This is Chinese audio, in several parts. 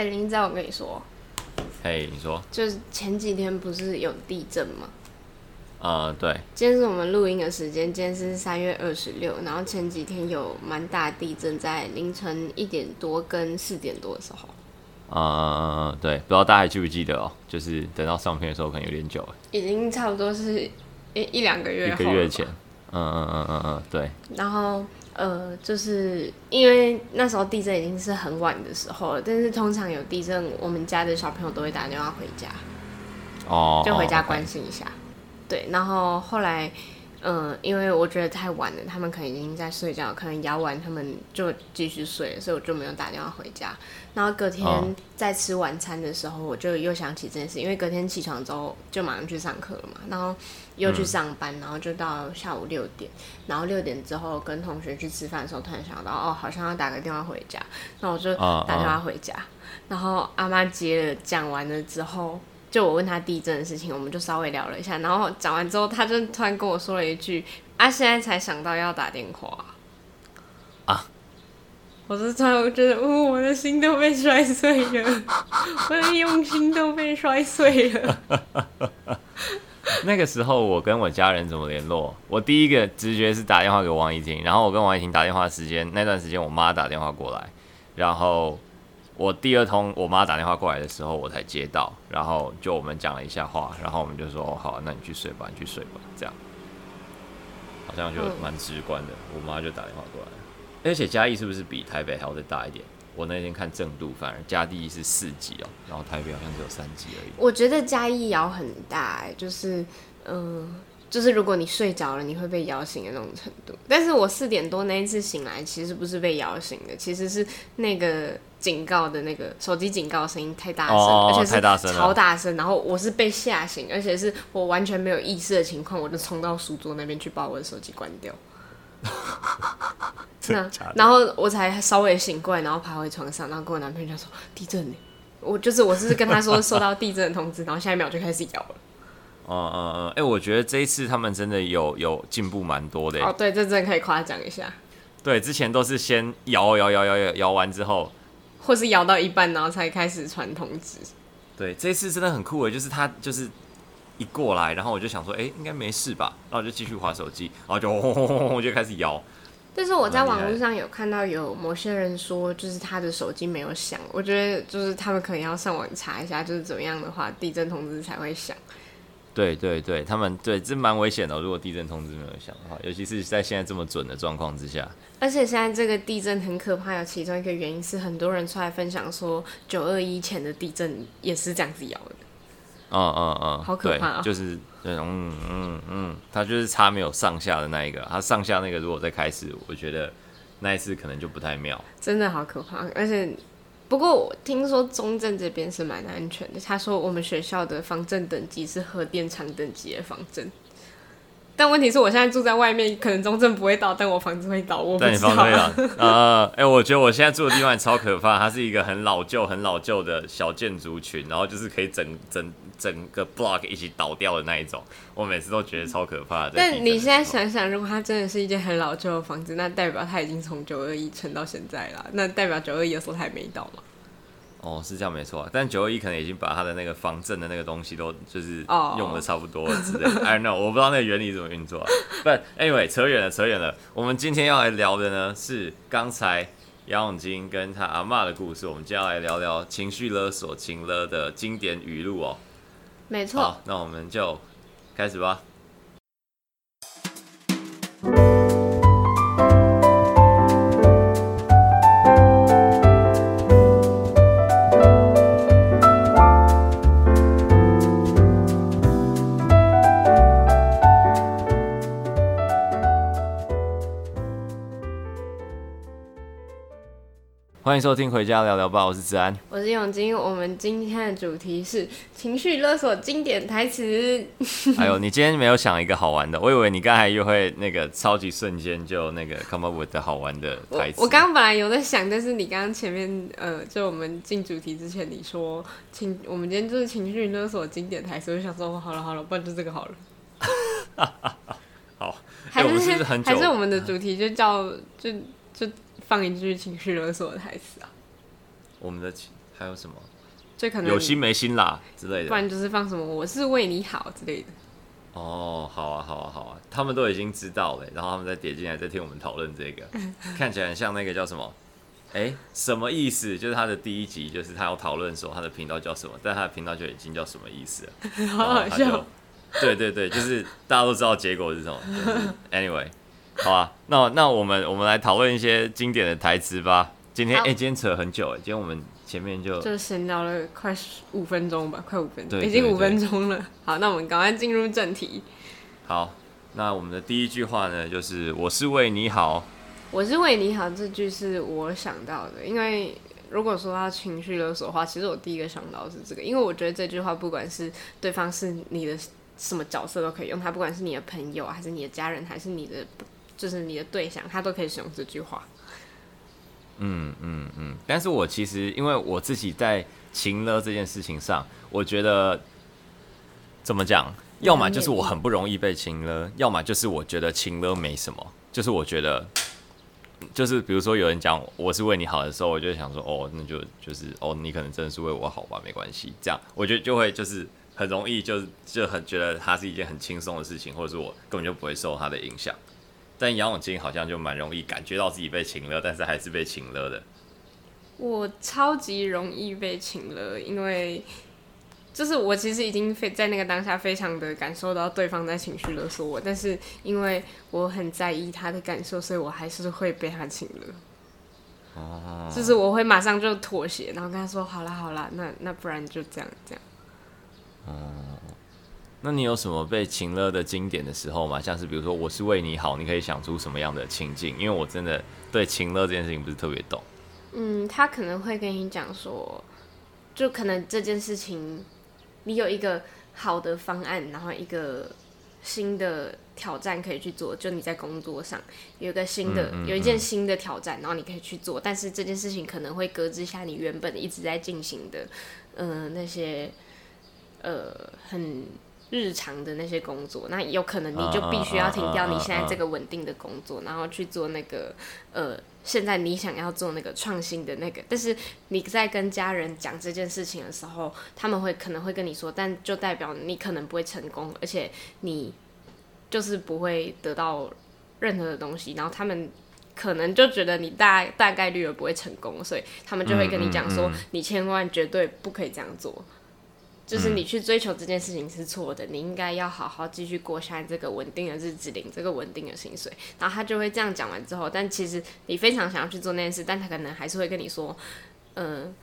哎、欸，林子，我跟你说，嘿，你说，就是前几天不是有地震吗？呃，对。今天是我们录音的时间，今天是三月二十六，然后前几天有蛮大地震，在凌晨一点多跟四点多的时候。呃，对，不知道大家还记不记得哦？就是等到上片的时候，可能有点久了，已经差不多是一一两个月，一个月前。嗯嗯嗯嗯嗯，对。然后呃，就是因为那时候地震已经是很晚的时候了，但是通常有地震，我们家的小朋友都会打电话回家，哦，就回家关心一下。哦 okay 对，然后后来，嗯，因为我觉得太晚了，他们可能已经在睡觉，可能摇完他们就继续睡了，所以我就没有打电话回家。然后隔天在吃晚餐的时候，我就又想起这件事，因为隔天起床之后就马上去上课了嘛，然后又去上班，然后就到下午六点，然后六点之后跟同学去吃饭的时候，突然想到哦，好像要打个电话回家，那我就打电话回家，然后阿妈接了，讲完了之后。就我问他地震的事情，我们就稍微聊了一下，然后讲完之后，他就突然跟我说了一句：“啊，现在才想到要打电话啊！”我是突然觉得，哦，我的心都被摔碎了，我的用心都被摔碎了。那个时候，我跟我家人怎么联络？我第一个直觉是打电话给王怡婷，然后我跟王怡婷打电话的时间，那段时间我妈打电话过来，然后。我第二通我妈打电话过来的时候，我才接到，然后就我们讲了一下话，然后我们就说：“哦，好，那你去睡吧，你去睡吧。”这样，好像就蛮直观的。嗯、我妈就打电话过来，而且嘉义是不是比台北还要再大一点？我那天看正度，反而嘉义是四级哦，然后台北好像只有三级而已。我觉得嘉义摇很大，哎，就是，嗯、呃，就是如果你睡着了，你会被摇醒的那种程度。但是我四点多那一次醒来，其实不是被摇醒的，其实是那个。警告的那个手机警告声音太大声，而且是超大声，然后我是被吓醒，而且是我完全没有意识的情况，我就冲到书桌那边去把我的手机关掉。那然后我才稍微醒过来，然后爬回床上，然后跟我男朋友说地震呢，我就是我是跟他说收到地震的通知，然后下一秒就开始摇了。嗯嗯嗯，哎，我觉得这一次他们真的有有进步蛮多的。哦，对，这真的可以夸奖一下。对，之前都是先摇摇摇摇摇摇完之后。或是摇到一半，然后才开始传通知。对，这次真的很酷诶，就是他就是一过来，然后我就想说，哎、欸，应该没事吧？然后我就继续划手机，然后就轰轰轰轰就开始摇。但是我在网络上有看到有某些人说，就是他的手机没有响。我觉得就是他们可能要上网查一下，就是怎么样的话，地震通知才会响。对对对，他们对这蛮危险的。如果地震通知没有响的话，尤其是在现在这么准的状况之下。而且现在这个地震很可怕，有其中一个原因是很多人出来分享说，九二一前的地震也是这样子摇的。嗯嗯嗯，好可怕、喔、就是那种嗯嗯嗯，它就是差没有上下的那一个，它上下那个如果再开始，我觉得那一次可能就不太妙。真的好可怕，而且。不过我听说中正这边是蛮安全的。他说我们学校的防震等级是核电厂等级的防震，但问题是我现在住在外面，可能中正不会倒，但我房子会倒。我不知道。呃，哎、我觉得我现在住的地方超可怕，它是一个很老旧、很老旧的小建筑群，然后就是可以整整整个 block 一起倒掉的那一种。我每次都觉得超可怕的。但你现在想想，如果它真的是一间很老旧的房子，那代表它已经从九二一撑到现在了。那代表九二一的时候它还没倒吗？哦，是这样没错，但九二一可能已经把它的那个防震的那个东西都就是用的差不多了之类的。I don't know，我不知道那个原理怎么运作。But anyway，扯远了，扯远了。我们今天要来聊的呢是刚才杨永金跟他阿嬷的故事。我们接下来聊聊情绪勒索、情勒的经典语录哦。没错。好，那我们就开始吧。欢迎收听《回家聊聊吧》，我是子安，我是永金。我们今天的主题是情绪勒索经典台词。哎呦，你今天没有想一个好玩的？我以为你刚才又会那个超级瞬间就那个 come up with 的好玩的台词。我刚刚本来有在想，但是你刚刚前面呃，就我们进主题之前，你说情，我们今天就是情绪勒索经典台词，我就想说，好了好了，不然就这个好了。好，还是，是，是很还是我们的主题就叫就就。放一句情绪勒索的台词啊！我们的还有什么？最可能有心没心啦之类的，不然就是放什么我是为你好之类的。哦，好啊，好啊，好啊，他们都已经知道了，然后他们再点进来再听我们讨论这个，看起来很像那个叫什么？哎、欸，什么意思？就是他的第一集，就是他要讨论说他的频道叫什么，但他的频道就已经叫什么意思了，好好笑。对对对，就是大家都知道结果是什么。就是、anyway，好啊，那那我们我们来讨论一些经典的台词吧。今天哎、欸，今天扯很久哎，今天我们前面就就闲聊了快五分钟吧，快五分钟，已经五分钟了。好，那我们赶快进入正题。好，那我们的第一句话呢，就是“我是为你好”。我是为你好，这句是我想到的，因为如果说到情绪勒索的话，其实我第一个想到的是这个，因为我觉得这句话不管是对方是你的什么角色都可以用，他不管是你的朋友，还是你的家人，还是你的就是你的对象，他都可以使用这句话。嗯嗯嗯，但是我其实因为我自己在情勒这件事情上，我觉得怎么讲，要么就是我很不容易被情勒，要么就是我觉得情勒没什么，就是我觉得。就是比如说有人讲我是为你好的时候，我就想说哦，那就就是哦，你可能真的是为我好吧，没关系。这样我觉得就会就是很容易就就很觉得它是一件很轻松的事情，或者是我根本就不会受它的影响。但杨永金好像就蛮容易感觉到自己被请了，但是还是被请了的。我超级容易被请了，因为。就是我其实已经非在那个当下非常的感受到对方在情绪勒索我，但是因为我很在意他的感受，所以我还是会被他请了。哦，就是我会马上就妥协，然后跟他说：“好啦好啦，那那不然就这样这样。”哦，那你有什么被情勒的经典的时候吗？像是比如说我是为你好，你可以想出什么样的情境？因为我真的对情勒这件事情不是特别懂。嗯，他可能会跟你讲说，就可能这件事情。你有一个好的方案，然后一个新的挑战可以去做。就你在工作上有一个新的，嗯嗯嗯、有一件新的挑战，然后你可以去做。但是这件事情可能会搁置下你原本一直在进行的，呃，那些呃很日常的那些工作。那有可能你就必须要停掉你现在这个稳定的工作，然后去做那个呃。现在你想要做那个创新的那个，但是你在跟家人讲这件事情的时候，他们会可能会跟你说，但就代表你可能不会成功，而且你就是不会得到任何的东西，然后他们可能就觉得你大大概率也不会成功，所以他们就会跟你讲说，你千万绝对不可以这样做。就是你去追求这件事情是错的，你应该要好好继续过下来这个稳定的日子，领这个稳定的薪水。然后他就会这样讲完之后，但其实你非常想要去做那件事，但他可能还是会跟你说：“嗯、呃，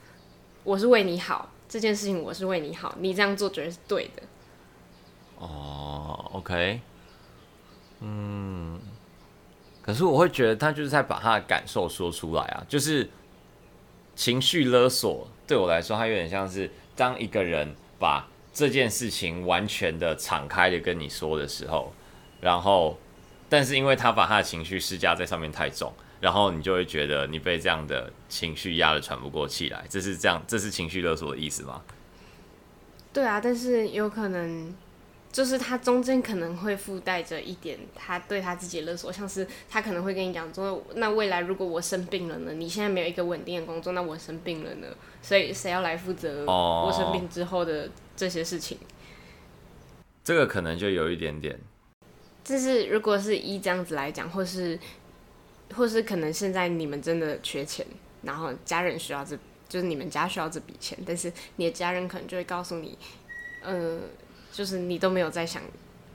我是为你好，这件事情我是为你好，你这样做绝对是对的。”哦，OK，嗯，可是我会觉得他就是在把他的感受说出来啊，就是情绪勒索对我来说，他有点像是当一个人。把这件事情完全的敞开的跟你说的时候，然后，但是因为他把他的情绪施加在上面太重，然后你就会觉得你被这样的情绪压得喘不过气来，这是这样，这是情绪勒索的意思吗？对啊，但是有可能。就是他中间可能会附带着一点他对他自己的勒索，像是他可能会跟你讲说，那未来如果我生病了呢？你现在没有一个稳定的工作，那我生病了呢？所以谁要来负责我生病之后的这些事情？这个可能就有一点点。就是如果是一这样子来讲，或是或是可能现在你们真的缺钱，然后家人需要这，就是你们家需要这笔钱，但是你的家人可能就会告诉你，嗯、呃。就是你都没有在想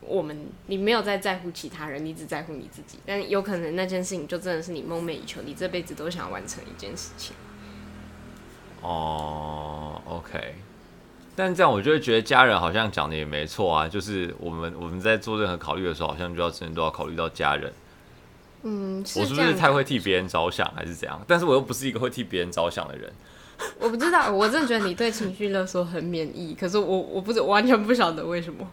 我们，你没有在在乎其他人，你只在乎你自己。但有可能那件事情就真的是你梦寐以求，你这辈子都想完成一件事情。哦，OK。但这样我就会觉得家人好像讲的也没错啊，就是我们我们在做任何考虑的时候，好像就要真的都要考虑到家人。嗯，是我是不是太会替别人着想，还是怎样？但是我又不是一个会替别人着想的人。我不知道，我真的觉得你对情绪勒索很免疫，可是我我不是完全不晓得为什么。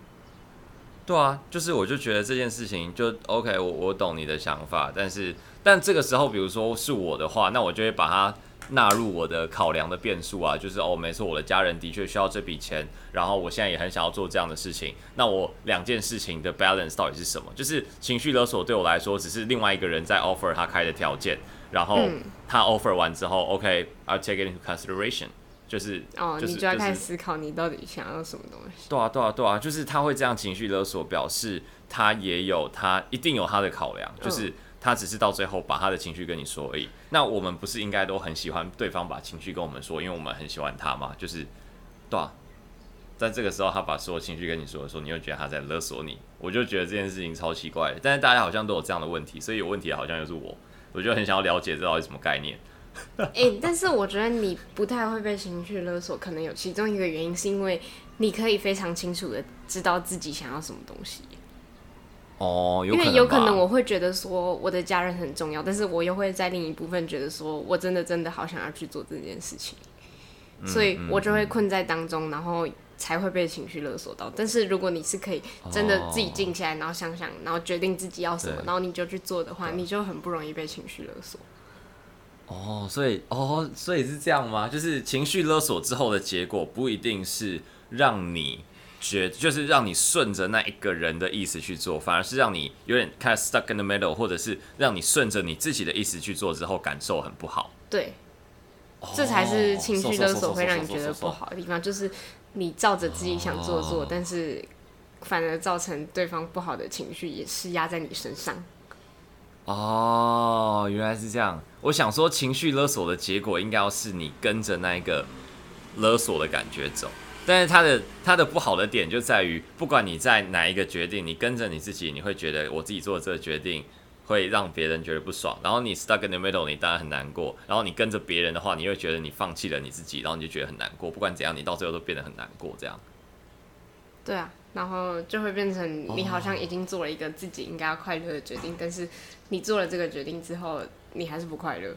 对啊，就是我就觉得这件事情就 OK，我我懂你的想法，但是但这个时候，比如说是我的话，那我就会把它纳入我的考量的变数啊，就是哦，没错，我的家人的确需要这笔钱，然后我现在也很想要做这样的事情，那我两件事情的 balance 到底是什么？就是情绪勒索对我来说，只是另外一个人在 offer 他开的条件。然后他 offer 完之后、嗯、，OK，I'll take it into consideration，就是哦，就是、你就要开始思考你到底想要什么东西。对啊，对啊，对啊，就是他会这样情绪勒索，表示他也有他一定有他的考量，就是他只是到最后把他的情绪跟你说而已。那我们不是应该都很喜欢对方把情绪跟我们说，因为我们很喜欢他嘛？就是对啊。在这个时候，他把所有情绪跟你说的时候，你会觉得他在勒索你。我就觉得这件事情超奇怪的，但是大家好像都有这样的问题，所以有问题的好像又是我。我就很想要了解这到底什么概念。哎、欸，但是我觉得你不太会被情绪勒索，可能有其中一个原因是因为你可以非常清楚的知道自己想要什么东西。哦，有因为有可能我会觉得说我的家人很重要，但是我又会在另一部分觉得说我真的真的好想要去做这件事情，所以我就会困在当中，然后。才会被情绪勒索到。但是如果你是可以真的自己静下来，然后想想，然后决定自己要什么，然后你就去做的话，你就很不容易被情绪勒索。哦，所以哦，所以是这样吗？就是情绪勒索之后的结果不一定是让你觉，就是让你顺着那一个人的意思去做，反而是让你有点开始 stuck in the middle，或者是让你顺着你自己的意思去做之后感受很不好。对，这才是情绪勒索会让你觉得不好的地方，就是。你照着自己想做做，但是反而造成对方不好的情绪也施压在你身上。哦，原来是这样。我想说，情绪勒索的结果应该要是你跟着那一个勒索的感觉走，但是他的他的不好的点就在于，不管你在哪一个决定，你跟着你自己，你会觉得我自己做的这个决定。会让别人觉得不爽，然后你 stuck in the middle，你当然很难过。然后你跟着别人的话，你会觉得你放弃了你自己，然后你就觉得很难过。不管怎样，你到最后都变得很难过，这样。对啊，然后就会变成你好像已经做了一个自己应该要快乐的决定，oh. 但是你做了这个决定之后，你还是不快乐。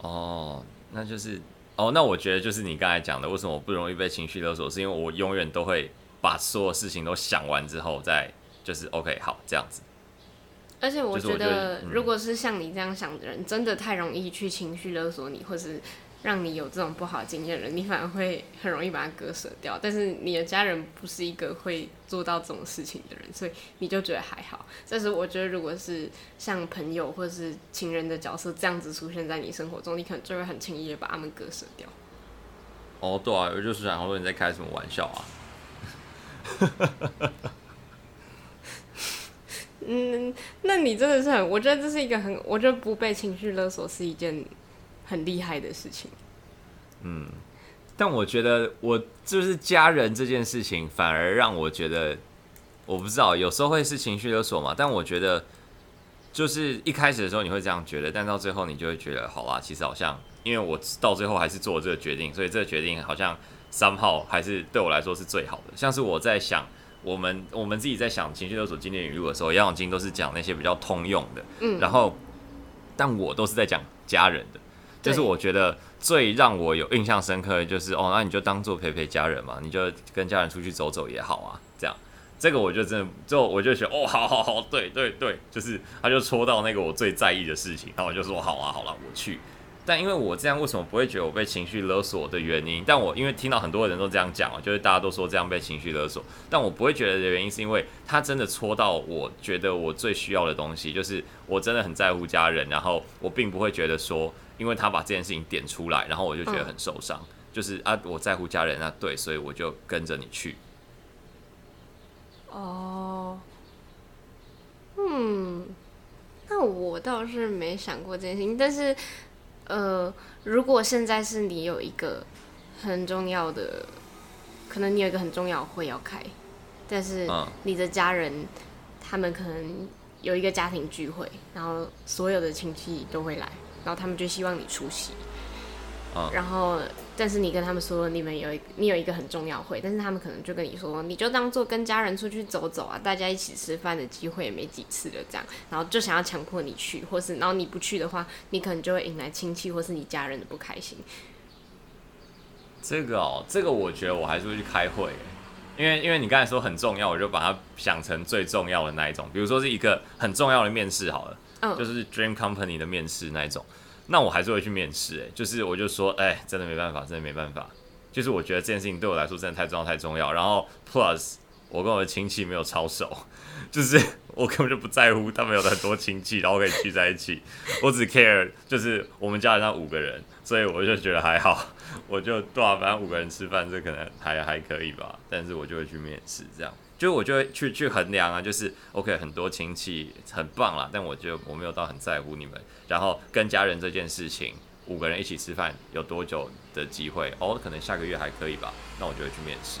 哦，那就是哦，那我觉得就是你刚才讲的，为什么我不容易被情绪勒索，是因为我永远都会把所有事情都想完之后再就是 OK 好这样子。而且我觉得，如果是像你这样想的人，真的太容易去情绪勒索你，或是让你有这种不好的经验的人，你反而会很容易把它割舍掉。但是你的家人不是一个会做到这种事情的人，所以你就觉得还好。但是我觉得，如果是像朋友或是情人的角色这样子出现在你生活中，你可能就会很轻易的把他们割舍掉。哦，对啊，我就是想说你在开什么玩笑啊？嗯，那你真的是很，我觉得这是一个很，我觉得不被情绪勒索是一件很厉害的事情。嗯，但我觉得我就是家人这件事情，反而让我觉得，我不知道，有时候会是情绪勒索嘛。但我觉得，就是一开始的时候你会这样觉得，但到最后你就会觉得，好啦，其实好像，因为我到最后还是做了这个决定，所以这个决定好像三号还是对我来说是最好的。像是我在想。我们我们自己在想情绪勒索经典语录的时候，杨永金都是讲那些比较通用的，嗯，然后，但我都是在讲家人的，就是我觉得最让我有印象深刻的就是哦，那你就当做陪陪家人嘛，你就跟家人出去走走也好啊，这样，这个我就真的就我就觉得哦，好好好，对对对，就是他就戳到那个我最在意的事情，然后我就说好啊，好了，我去。但因为我这样，为什么不会觉得我被情绪勒索的原因？但我因为听到很多人都这样讲啊，就是大家都说这样被情绪勒索，但我不会觉得的原因是因为他真的戳到我觉得我最需要的东西，就是我真的很在乎家人，然后我并不会觉得说，因为他把这件事情点出来，然后我就觉得很受伤，就是啊，我在乎家人啊，对，所以我就跟着你去。哦，嗯，那我倒是没想过这件事情，但是。呃，如果现在是你有一个很重要的，可能你有一个很重要的会要开，但是你的家人他们可能有一个家庭聚会，然后所有的亲戚都会来，然后他们就希望你出席，然后。但是你跟他们说你们有一你有一个很重要会，但是他们可能就跟你说，你就当做跟家人出去走走啊，大家一起吃饭的机会也没几次了，这样，然后就想要强迫你去，或是然后你不去的话，你可能就会引来亲戚或是你家人的不开心。这个哦，这个我觉得我还是会去开会，因为因为你刚才说很重要，我就把它想成最重要的那一种，比如说是一个很重要的面试好了，嗯，就是 Dream Company 的面试那一种。那我还是会去面试，哎，就是我就说，哎、真的没办法，真的没办法，就是我觉得这件事情对我来说真的太重要太重要。然后 plus 我跟我的亲戚没有超熟，就是我根本就不在乎他们有很多亲戚，然后可以聚在一起。我只 care 就是我们家里那五个人，所以我就觉得还好，我就多少反正五个人吃饭，这可能还还可以吧。但是我就会去面试，这样就我就会去去衡量啊，就是 OK 很多亲戚很棒啦，但我觉得我没有到很在乎你们。然后跟家人这件事情，五个人一起吃饭有多久的机会？哦，可能下个月还可以吧，那我就会去面试。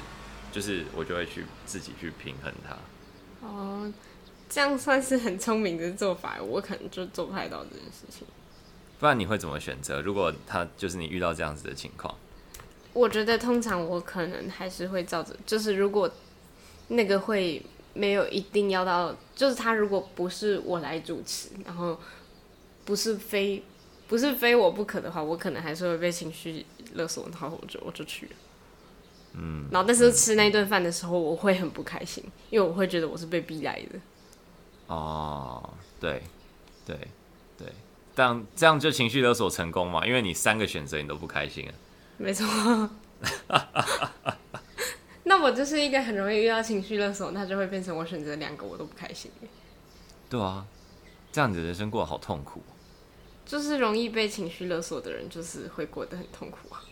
就是我就会去自己去平衡它。哦，这样算是很聪明的做法，我可能就做不太到这件事情。不然你会怎么选择？如果他就是你遇到这样子的情况，我觉得通常我可能还是会照着，就是如果那个会没有一定要到，就是他如果不是我来主持，然后不是非不是非我不可的话，我可能还是会被情绪勒索，然后我就我就去了。嗯，然后但是吃那顿饭的时候，我会很不开心，因为我会觉得我是被逼来的。哦，对，对，对，这样这样就情绪勒索成功嘛？因为你三个选择你都不开心啊。没错。那我就是一个很容易遇到情绪勒索，那就会变成我选择两个我都不开心。对啊，这样子人生过得好痛苦。就是容易被情绪勒索的人，就是会过得很痛苦啊。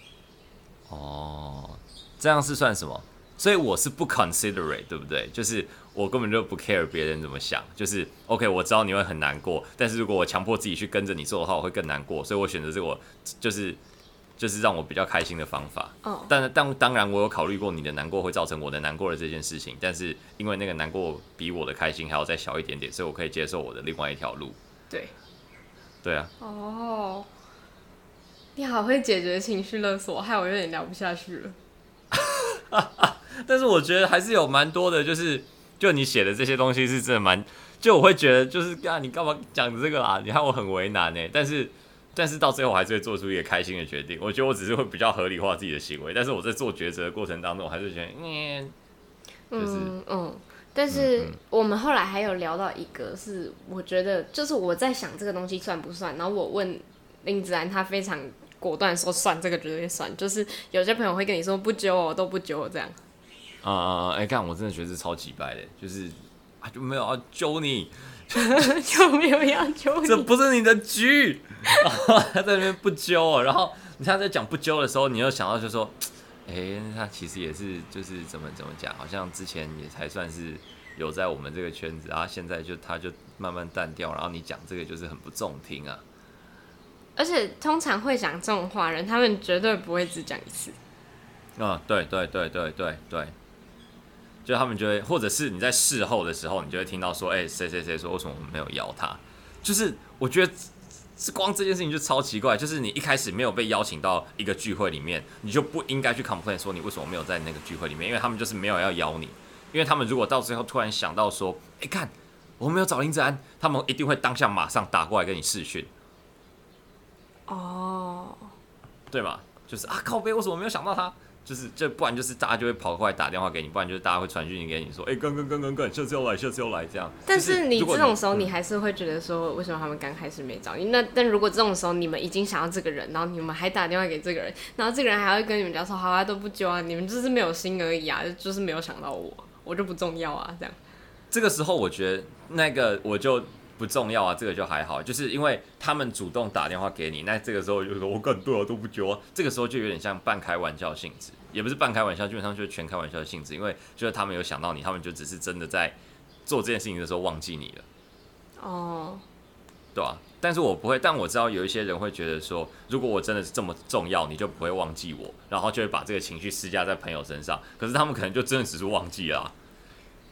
哦。这样是算什么？所以我是不 considerate，对不对？就是我根本就不 care 别人怎么想。就是 OK，我知道你会很难过，但是如果我强迫自己去跟着你做的话，我会更难过。所以我选择这个，就是就是让我比较开心的方法。哦。但但当然，我有考虑过你的难过会造成我的难过的这件事情。但是因为那个难过比我的开心还要再小一点点，所以我可以接受我的另外一条路。对。对啊。哦。你好会解决情绪勒索，害我有点聊不下去了。但是我觉得还是有蛮多的，就是就你写的这些东西是真的蛮，就我会觉得就是啊，你干嘛讲这个啊？你看我很为难呢。但是但是到最后还是会做出一个开心的决定。我觉得我只是会比较合理化自己的行为，但是我在做抉择的过程当中，我还是觉得嗯，就是嗯嗯。但是我们后来还有聊到一个，是我觉得就是我在想这个东西算不算，然后我问林子安，他非常。果断说算，这个绝对算。就是有些朋友会跟你说不揪我，都不揪我这样。啊啊啊！哎、欸，看我真的觉得是超级白的，就是啊就没有要揪你，就没有要揪你，这不是你的局。他 在那边不揪，哦然后你他在讲不揪的时候，你又想到就说，哎、欸，他其实也是就是怎么怎么讲，好像之前也才算是有在我们这个圈子，然后现在就他就慢慢淡掉，然后你讲这个就是很不中听啊。而且通常会讲这种话人，他们绝对不会只讲一次。啊、嗯，对对对对对对，就他们就会，或者是你在事后的时候，你就会听到说，哎、欸，谁谁谁说为什么我们没有邀他？就是我觉得是光这件事情就超奇怪，就是你一开始没有被邀请到一个聚会里面，你就不应该去 complain 说你为什么没有在那个聚会里面，因为他们就是没有要邀你，因为他们如果到最后突然想到说，哎、欸，看我们没有找林子安，他们一定会当下马上打过来跟你视讯。哦，oh. 对吧，就是啊，靠背，为什么没有想到他？就是这，不然就是大家就会跑过来打电话给你，不然就是大家会传讯息给你说，哎、欸，刚刚刚刚刚，下次要来，下次要来这样。但是你这种时候，你还是会觉得说，为什么他们刚开始没找你？那但如果这种时候你们已经想要这个人，然后你们还打电话给这个人，然后这个人还会跟你们讲说，好啊，都不揪啊，你们就是没有心而已啊，就是没有想到我，我就不重要啊，这样。这个时候，我觉得那个我就。不重要啊，这个就还好，就是因为他们主动打电话给你，那这个时候就说我更多了都不揪啊，这个时候就有点像半开玩笑性质，也不是半开玩笑，基本上就是全开玩笑的性质，因为就是他们有想到你，他们就只是真的在做这件事情的时候忘记你了。哦，oh. 对啊，但是我不会，但我知道有一些人会觉得说，如果我真的是这么重要，你就不会忘记我，然后就会把这个情绪施加在朋友身上，可是他们可能就真的只是忘记了啊，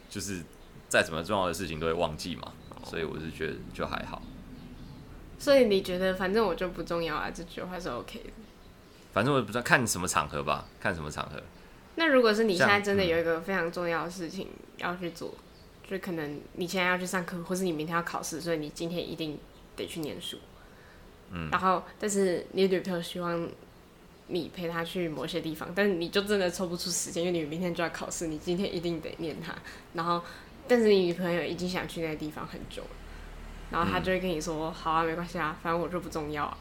就是再怎么重要的事情都会忘记嘛。所以我是觉得就还好。所以你觉得反正我就不重要啊，这句话是 OK 的。反正我不知道看什么场合吧，看什么场合。那如果是你现在真的有一个非常重要的事情要去做，嗯、就可能你现在要去上课，或是你明天要考试，所以你今天一定得去念书。嗯。然后，但是你女朋友希望你陪她去某些地方，但是你就真的抽不出时间，因为你明天就要考试，你今天一定得念它，然后。但是你女朋友已经想去那个地方很久了，然后他就会跟你说：“嗯、好啊，没关系啊，反正我就不重要啊。”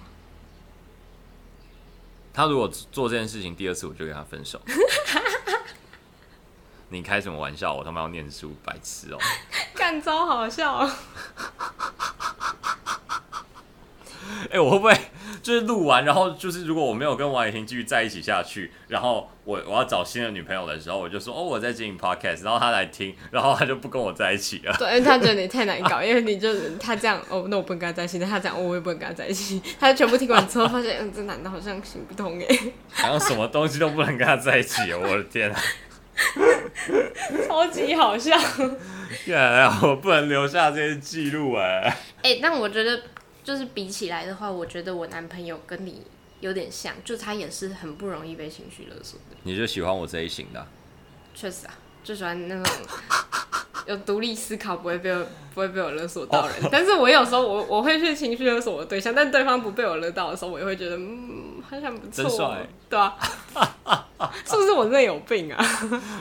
他如果做这件事情第二次，我就跟他分手。你开什么玩笑？我他妈要念书，白痴哦、喔！干招好笑。哎、欸，我会不会就是录完，然后就是如果我没有跟王雨婷继续在一起下去，然后我我要找新的女朋友的时候，我就说哦，我在经营 podcast，然后她来听，然后她就不跟我在一起了。对，因为他觉得你太难搞，因为你就他这样哦，那我不能跟她在一起，那他这样、哦，我也不能跟她在一起。他就全部听完之后，发现嗯，这男的好像行不通哎。然后什么东西都不能跟他在一起，我的天啊！超级好笑。原来我不能留下这些记录哎。哎、欸，但我觉得。就是比起来的话，我觉得我男朋友跟你有点像，就他也是很不容易被情绪勒索的。你就喜欢我这一型的啊？确实啊，就喜欢那种 有独立思考，不会被我不会被我勒索到人。Oh. 但是我有时候我我会去情绪勒索我的对象，但对方不被我勒到的时候，我也会觉得嗯，好像不错，真帅，对啊，是不是我真的有病啊？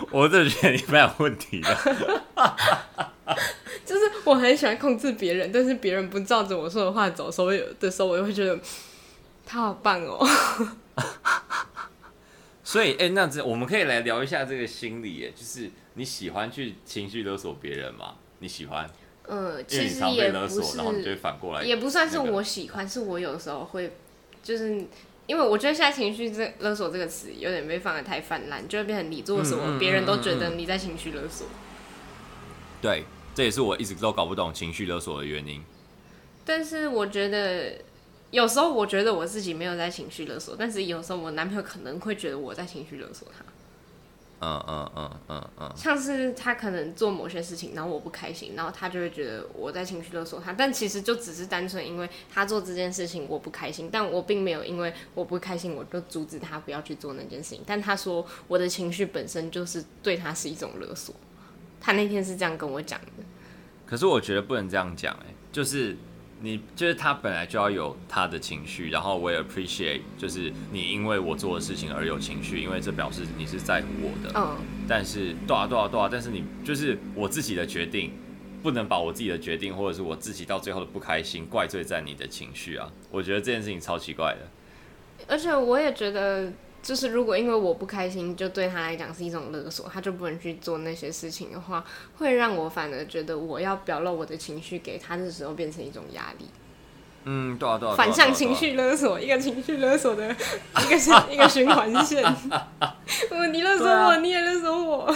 我真的觉得你蛮有问题的。就是我很喜欢控制别人，但是别人不照着我说的话走，所以有的时候我就会觉得他好棒哦。所以，哎、欸，那这我们可以来聊一下这个心理，哎，就是你喜欢去情绪勒索别人吗？你喜欢？呃，其实也不是，然后你就反过来，也不算是我喜欢，是我有时候会，就是因为我觉得现在情绪这勒索这个词有点被放的太泛滥，就会变成你做什么，别、嗯、人都觉得你在情绪勒索。对。这也是我一直都搞不懂情绪勒索的原因。但是我觉得，有时候我觉得我自己没有在情绪勒索，但是有时候我男朋友可能会觉得我在情绪勒索他。嗯嗯嗯嗯嗯。像是他可能做某些事情，然后我不开心，然后他就会觉得我在情绪勒索他。但其实就只是单纯因为他做这件事情我不开心，但我并没有因为我不开心我就阻止他不要去做那件事情。但他说我的情绪本身就是对他是一种勒索。他那天是这样跟我讲的，可是我觉得不能这样讲，哎，就是你就是他本来就要有他的情绪，然后我也 appreciate，就是你因为我做的事情而有情绪，因为这表示你是在乎我的。嗯。但是多少多少多少，但是你就是我自己的决定，不能把我自己的决定或者是我自己到最后的不开心怪罪在你的情绪啊！我觉得这件事情超奇怪的。而且我也觉得。就是如果因为我不开心，就对他来讲是一种勒索，他就不能去做那些事情的话，会让我反而觉得我要表露我的情绪给他的时候变成一种压力。嗯，对啊，对啊，反向情绪勒索，一个情绪勒索的一个是一个循环线。你勒索我，啊、你也勒索我。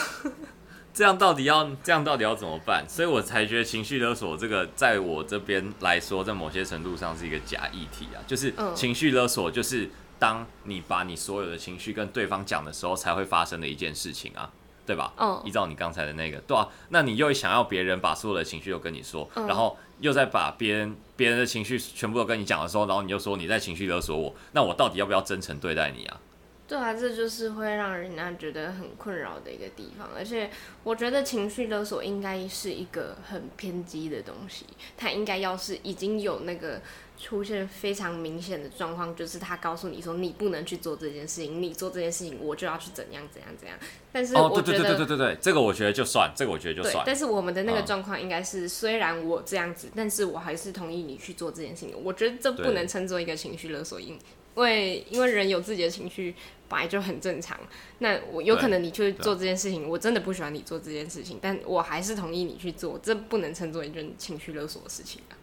这样到底要这样到底要怎么办？所以我才觉得情绪勒索这个，在我这边来说，在某些程度上是一个假议题啊，就是情绪勒索就是。当你把你所有的情绪跟对方讲的时候，才会发生的一件事情啊，对吧？嗯。依照你刚才的那个，对啊，那你又想要别人把所有的情绪都跟你说，嗯、然后又在把别人别人的情绪全部都跟你讲的时候，然后你又说你在情绪勒索我，那我到底要不要真诚对待你啊？对啊，这就是会让人家觉得很困扰的一个地方，而且我觉得情绪勒索应该是一个很偏激的东西，它应该要是已经有那个。出现非常明显的状况，就是他告诉你说你不能去做这件事情，你做这件事情我就要去怎样怎样怎样。但是我觉得，哦、对，对对对对对，这个我觉得就算，这个我觉得就算。但是我们的那个状况应该是，虽然我这样子，但是我还是同意你去做这件事情。我觉得这不能称作一个情绪勒索，因为因为人有自己的情绪本来就很正常。那我有可能你去做这件事情，我真的不喜欢你做这件事情，但我还是同意你去做，这不能称作一件情绪勒索的事情啊。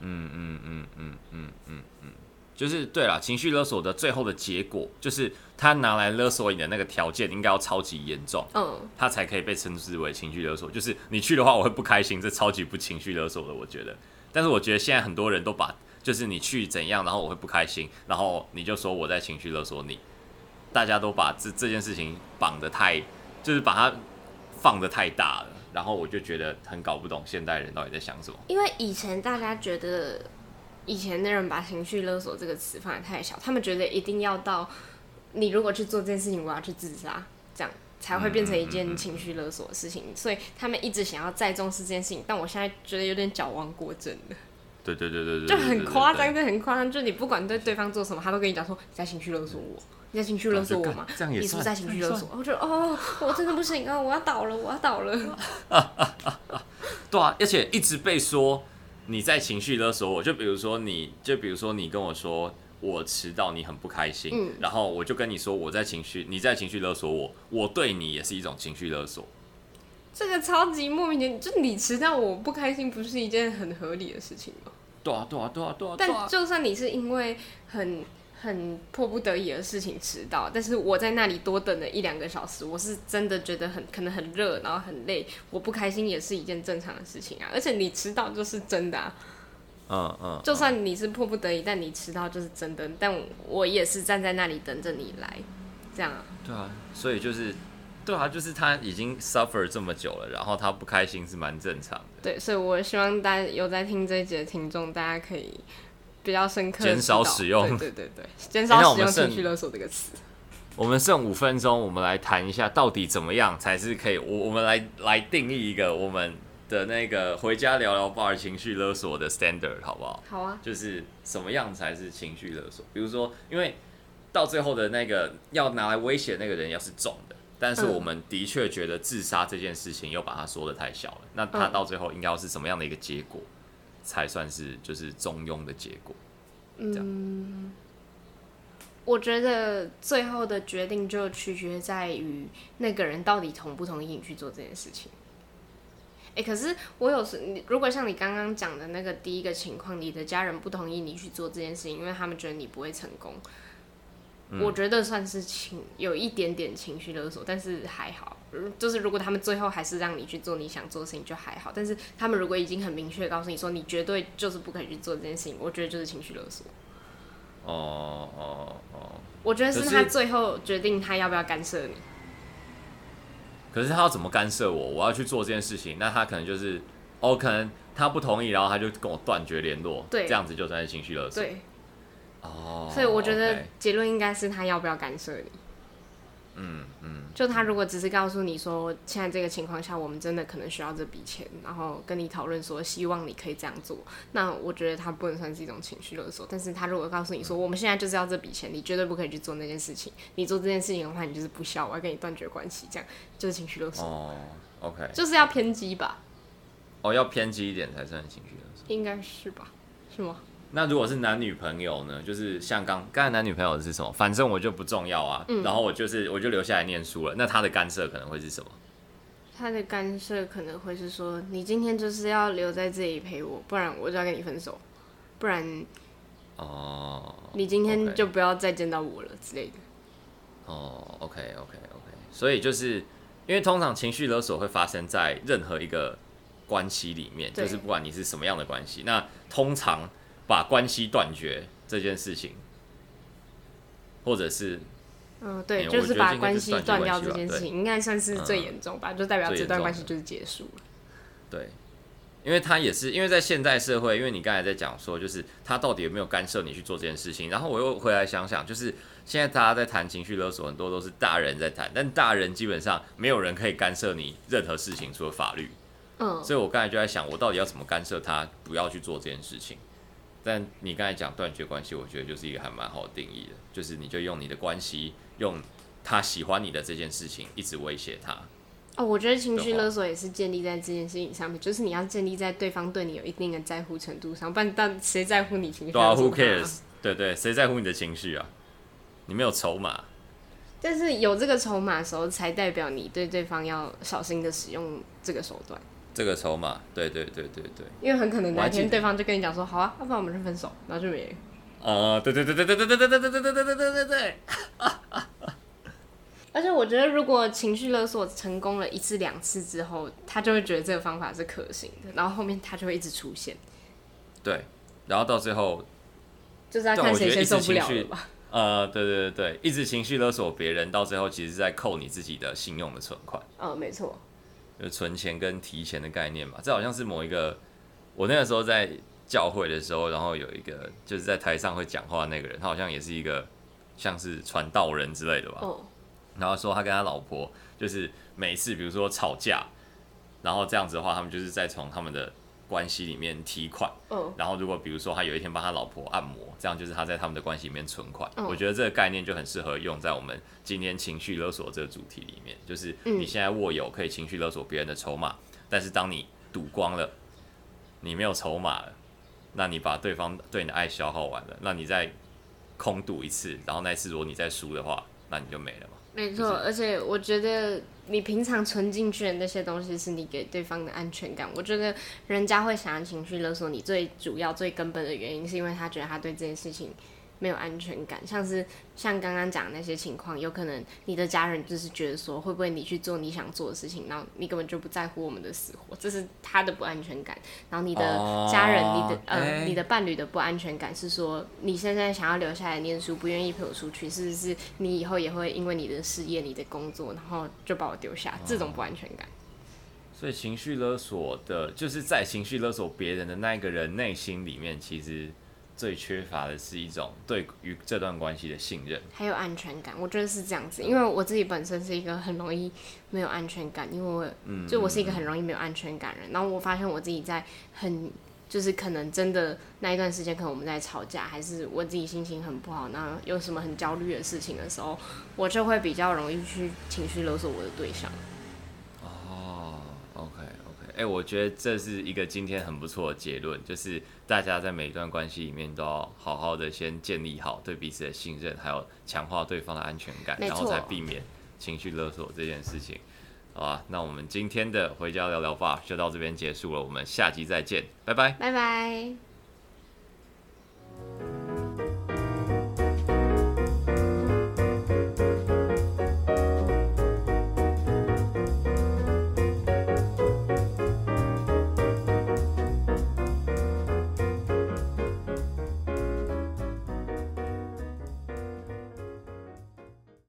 嗯嗯嗯嗯嗯嗯嗯，就是对了，情绪勒索的最后的结果，就是他拿来勒索你的那个条件应该要超级严重，嗯，他才可以被称之为情绪勒索。就是你去的话，我会不开心，这超级不情绪勒索的，我觉得。但是我觉得现在很多人都把，就是你去怎样，然后我会不开心，然后你就说我在情绪勒索你，大家都把这这件事情绑得太，就是把它放得太大了。然后我就觉得很搞不懂现代人到底在想什么。因为以前大家觉得，以前的人把情绪勒索这个词放得太小，他们觉得一定要到你如果去做这件事情，我要去自杀，这样才会变成一件情绪勒索的事情。所以他们一直想要再重视这件事情，但我现在觉得有点矫枉过正了。对对对对对，就很夸张，就很夸张。就你不管对对方做什么，他都跟你讲说你在情绪勒索我。你在情绪勒索我嘛？这样也你是不是在情绪勒索？我觉得哦，我真的不行啊！我要倒了，我要倒了。对啊，而且一直被说你在情绪勒索我。就比如说你，就比如说你跟我说我迟到，你很不开心。嗯。然后我就跟你说我在情绪，你在情绪勒索我。我对你也是一种情绪勒索。这个超级莫名其妙，就你迟到我不开心，不是一件很合理的事情吗？对啊，对啊，对啊，对啊。但就算你是因为很很迫不得已的事情迟到，但是我在那里多等了一两个小时，我是真的觉得很可能很热，然后很累，我不开心也是一件正常的事情啊。而且你迟到就是真的啊。嗯嗯。就算你是迫不得已，但你迟到就是真的。但我也是站在那里等着你来，这样啊。对啊，所以就是。对啊，就是他已经 suffer 这么久了，然后他不开心是蛮正常的。对，所以我希望大家有在听这一集的听众，大家可以比较深刻减少使用。对对对对，减少使用“情绪勒索”这个词。我们剩五分钟，我们来谈一下，到底怎么样才是可以？我我们来来定义一个我们的那个回家聊聊 bar 情绪勒索的 standard，好不好？好啊。就是什么样才是情绪勒索？比如说，因为到最后的那个要拿来威胁的那个人要是重的。但是我们的确觉得自杀这件事情又把它说的太小了，那他到最后应该要是什么样的一个结果，才算是就是中庸的结果？嗯，我觉得最后的决定就取决在于那个人到底同不同意你去做这件事情。哎，可是我有时，如果像你刚刚讲的那个第一个情况，你的家人不同意你去做这件事情，因为他们觉得你不会成功。我觉得算是情有一点点情绪勒索，但是还好。就是如果他们最后还是让你去做你想做的事情，就还好。但是他们如果已经很明确告诉你说你绝对就是不可以去做这件事情，我觉得就是情绪勒索。哦哦哦！我觉得是他最后决定他要不要干涉你。可是他要怎么干涉我？我要去做这件事情，那他可能就是哦，可能他不同意，然后他就跟我断绝联络，对，这样子就算是情绪勒索。对。哦，所以我觉得结论应该是他要不要干涉你。嗯嗯，就他如果只是告诉你说，现在这个情况下我们真的可能需要这笔钱，然后跟你讨论说希望你可以这样做，那我觉得他不能算是一种情绪勒索。但是他如果告诉你说，我们现在就是要这笔钱，你绝对不可以去做那件事情，你做这件事情的话，你就是不孝，我要跟你断绝关系，这样就是情绪勒索。哦，OK，就是要偏激吧？哦，要偏激一点才算情绪勒索，应该是吧？是吗？那如果是男女朋友呢？就是像刚刚才男女朋友是什么？反正我就不重要啊。嗯、然后我就是我就留下来念书了。那他的干涉可能会是什么？他的干涉可能会是说，你今天就是要留在这里陪我，不然我就要跟你分手，不然哦，你今天就不要再见到我了之类的。哦，OK OK OK。所以就是因为通常情绪勒索会发生在任何一个关系里面，就是不管你是什么样的关系，那通常。把关系断绝这件事情，或者是，嗯，对，就是把关系断掉这件事情，应该算是最严重吧，就代表这段关系就是结束了。对，因为他也是因为在现代社会，因为你刚才在讲说，就是他到底有没有干涉你去做这件事情，然后我又回来想想，就是现在大家在谈情绪勒索，很多都是大人在谈，但大人基本上没有人可以干涉你任何事情，除了法律。嗯，所以我刚才就在想，我到底要怎么干涉他不要去做这件事情？但你刚才讲断绝关系，我觉得就是一个还蛮好定义的，就是你就用你的关系，用他喜欢你的这件事情，一直威胁他。哦，我觉得情绪勒索也是建立在这件事情上面，就是你要建立在对方对你有一定的在乎程度上，不然但谁在乎你情绪？对啊，Who cares？对对，谁在乎你的情绪啊？你没有筹码。但是有这个筹码的时候，才代表你对对方要小心的使用这个手段。这个筹码，对对对对对，因为很可能哪天对方就跟你讲说，好啊，要不然我们就分手，然后就没。啊，对对对对对对对对对对对对对对对对。而且我觉得，如果情绪勒索成功了一次两次之后，他就会觉得这个方法是可行的，然后后面他就会一直出现。对，然后到最后，就是要看谁先受不了了吧？呃，对对对对，一直情绪勒索别人，到最后其实是在扣你自己的信用的存款。嗯，没错。就存钱跟提钱的概念嘛，这好像是某一个，我那个时候在教会的时候，然后有一个就是在台上会讲话的那个人，他好像也是一个像是传道人之类的吧。Oh. 然后说他跟他老婆就是每次比如说吵架，然后这样子的话，他们就是在从他们的。关系里面提款，嗯，然后如果比如说他有一天帮他老婆按摩，这样就是他在他们的关系里面存款。嗯，我觉得这个概念就很适合用在我们今天情绪勒索这个主题里面，就是你现在握有可以情绪勒索别人的筹码，但是当你赌光了，你没有筹码了，那你把对方对你的爱消耗完了，那你再空赌一次，然后那次如果你再输的话，那你就没了嘛。没错，而且我觉得你平常存进去的那些东西，是你给对方的安全感。我觉得人家会想要情绪勒索你，最主要、最根本的原因，是因为他觉得他对这件事情。没有安全感，像是像刚刚讲的那些情况，有可能你的家人就是觉得说，会不会你去做你想做的事情，然后你根本就不在乎我们的死活，这是他的不安全感。然后你的家人、哦、你的呃、欸、你的伴侣的不安全感是说，你现在想要留下来念书，不愿意陪我出去，是不是你以后也会因为你的事业、你的工作，然后就把我丢下？这种不安全感。所以情绪勒索的，就是在情绪勒索别人的那一个人内心里面，其实。最缺乏的是一种对于这段关系的信任，还有安全感。我觉得是这样子，因为我自己本身是一个很容易没有安全感，因为我，嗯就我是一个很容易没有安全感的人。然后我发现我自己在很，就是可能真的那一段时间，可能我们在吵架，还是我自己心情很不好，那有什么很焦虑的事情的时候，我就会比较容易去情绪勒索我的对象。哎，我觉得这是一个今天很不错的结论，就是大家在每一段关系里面都要好好的先建立好对彼此的信任，还有强化对方的安全感，然后才避免情绪勒索这件事情。好吧，那我们今天的回家聊聊吧就到这边结束了，我们下集再见，拜拜，拜拜。